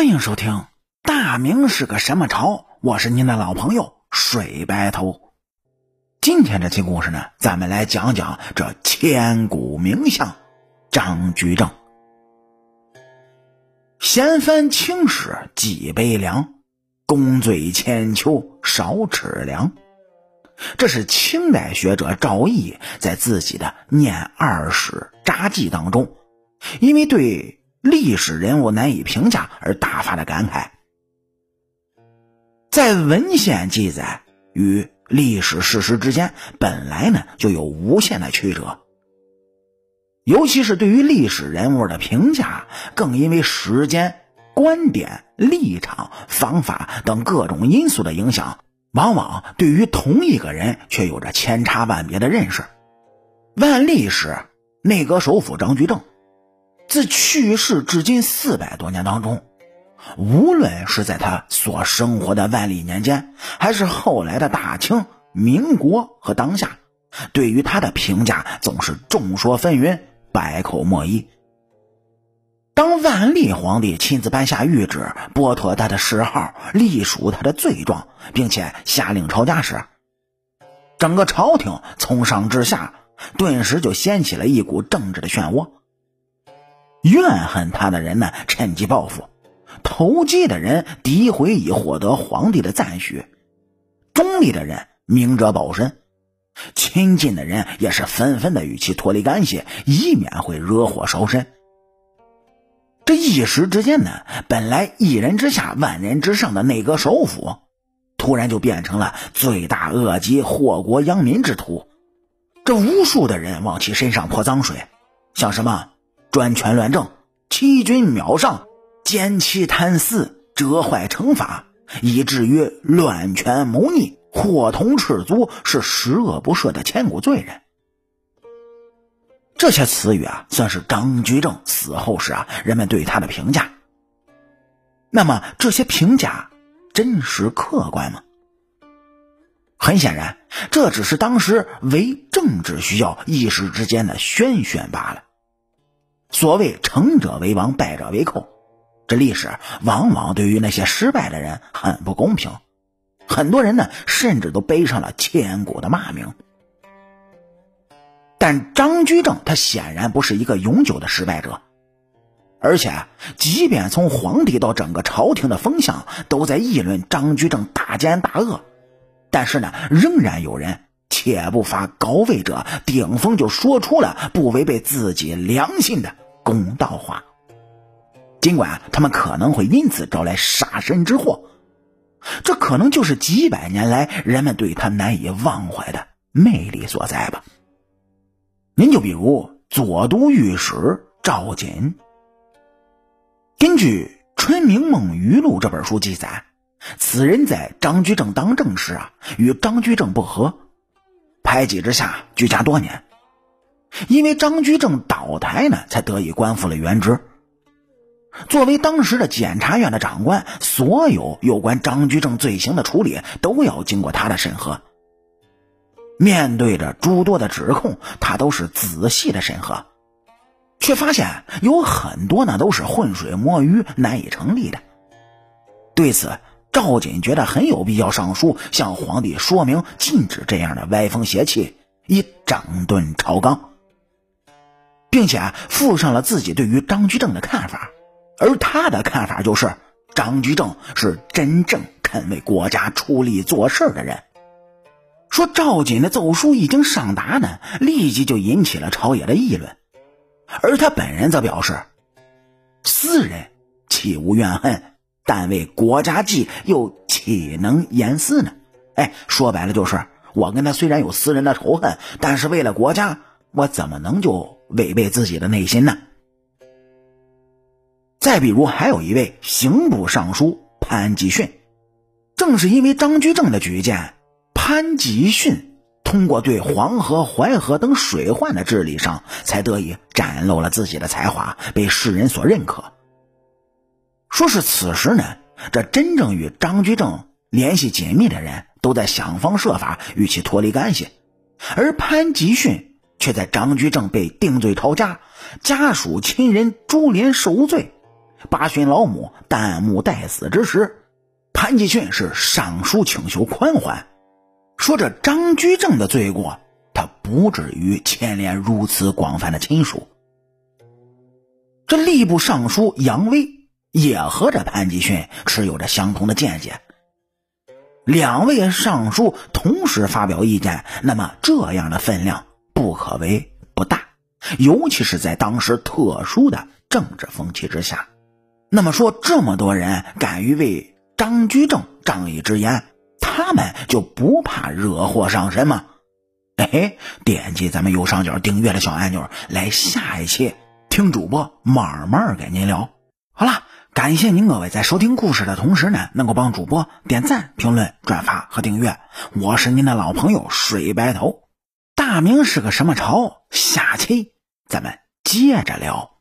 欢迎收听《大明是个什么朝》，我是您的老朋友水白头。今天这期故事呢，咱们来讲讲这千古名相张居正。闲翻青史几杯凉，功罪千秋少齿凉。这是清代学者赵翼在自己的《念二史札记》当中，因为对。历史人物难以评价而大发的感慨，在文献记载与历史事实之间，本来呢就有无限的曲折。尤其是对于历史人物的评价，更因为时间、观点、立场、方法等各种因素的影响，往往对于同一个人却有着千差万别的认识。万历时，内阁首辅张居正。自去世至今四百多年当中，无论是在他所生活的万历年间，还是后来的大清、民国和当下，对于他的评价总是众说纷纭，百口莫议。当万历皇帝亲自颁下谕旨，剥夺他的谥号，隶属他的罪状，并且下令抄家时，整个朝廷从上至下，顿时就掀起了一股政治的漩涡。怨恨他的人呢，趁机报复；投机的人诋毁以获得皇帝的赞许；中立的人明哲保身；亲近的人也是纷纷的与其脱离干系，以免会惹火烧身。这一时之间呢，本来一人之下万人之上的内阁首辅，突然就变成了罪大恶极、祸国殃民之徒。这无数的人往其身上泼脏水，像什么？专权乱政，欺君藐上，奸欺贪私，折坏惩罚，以至于乱权谋逆，伙同赤足，是十恶不赦的千古罪人。这些词语啊，算是张居正死后时啊人们对他的评价。那么这些评价真实客观吗？很显然，这只是当时为政治需要一时之间的宣宣罢了。所谓成者为王，败者为寇，这历史往往对于那些失败的人很不公平，很多人呢甚至都背上了千古的骂名。但张居正他显然不是一个永久的失败者，而且即便从皇帝到整个朝廷的风向都在议论张居正大奸大恶，但是呢，仍然有人。且不发高位者，顶峰就说出了不违背自己良心的公道话。尽管他们可能会因此招来杀身之祸，这可能就是几百年来人们对他难以忘怀的魅力所在吧。您就比如左都御史赵瑾，根据《春明梦余录》这本书记载，此人在张居正当政时啊，与张居正不和。排挤之下，居家多年，因为张居正倒台呢，才得以官复了原职。作为当时的检察院的长官，所有有关张居正罪行的处理都要经过他的审核。面对着诸多的指控，他都是仔细的审核，却发现有很多呢都是浑水摸鱼，难以成立的。对此。赵瑾觉得很有必要上书向皇帝说明，禁止这样的歪风邪气，以整顿朝纲，并且附上了自己对于张居正的看法。而他的看法就是，张居正是真正肯为国家出力做事的人。说赵瑾的奏书一经上达呢，立即就引起了朝野的议论，而他本人则表示，私人岂无怨恨？但为国家计，又岂能言私呢？哎，说白了就是，我跟他虽然有私人的仇恨，但是为了国家，我怎么能就违背自己的内心呢？再比如，还有一位刑部尚书潘吉训，正是因为张居正的举荐，潘吉训通过对黄河、淮河等水患的治理上，才得以展露了自己的才华，被世人所认可。说是此时呢，这真正与张居正联系紧密的人都在想方设法与其脱离干系，而潘吉训却在张居正被定罪抄家、家属亲人株连受罪，八旬老母旦暮待死之时，潘继训是上书请求宽缓，说这张居正的罪过，他不至于牵连如此广泛的亲属。这吏部尚书杨威也和这潘继训持有着相同的见解。两位尚书同时发表意见，那么这样的分量不可为不大，尤其是在当时特殊的政治风气之下。那么说，这么多人敢于为张居正仗义执言，他们就不怕惹祸上身吗？哎，点击咱们右上角订阅的小按钮，来下一期听主播慢慢给您聊。好了。感谢您各位在收听故事的同时呢，能够帮主播点赞、评论、转发和订阅。我是您的老朋友水白头。大明是个什么朝？下期咱们接着聊。